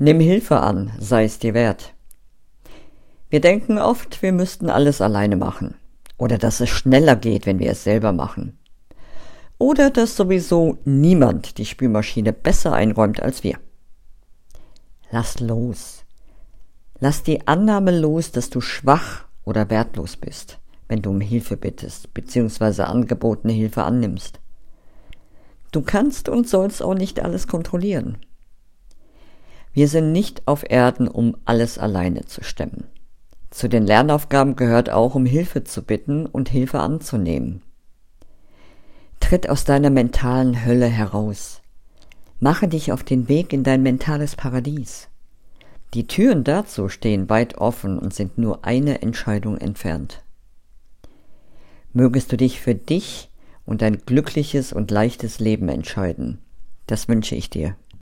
Nimm Hilfe an, sei es dir wert. Wir denken oft, wir müssten alles alleine machen. Oder dass es schneller geht, wenn wir es selber machen. Oder dass sowieso niemand die Spülmaschine besser einräumt als wir. Lass los. Lass die Annahme los, dass du schwach oder wertlos bist, wenn du um Hilfe bittest bzw. angebotene Hilfe annimmst. Du kannst und sollst auch nicht alles kontrollieren. Wir sind nicht auf Erden, um alles alleine zu stemmen. Zu den Lernaufgaben gehört auch, um Hilfe zu bitten und Hilfe anzunehmen. Tritt aus deiner mentalen Hölle heraus. Mache dich auf den Weg in dein mentales Paradies. Die Türen dazu stehen weit offen und sind nur eine Entscheidung entfernt. Mögest du dich für dich und ein glückliches und leichtes Leben entscheiden. Das wünsche ich dir.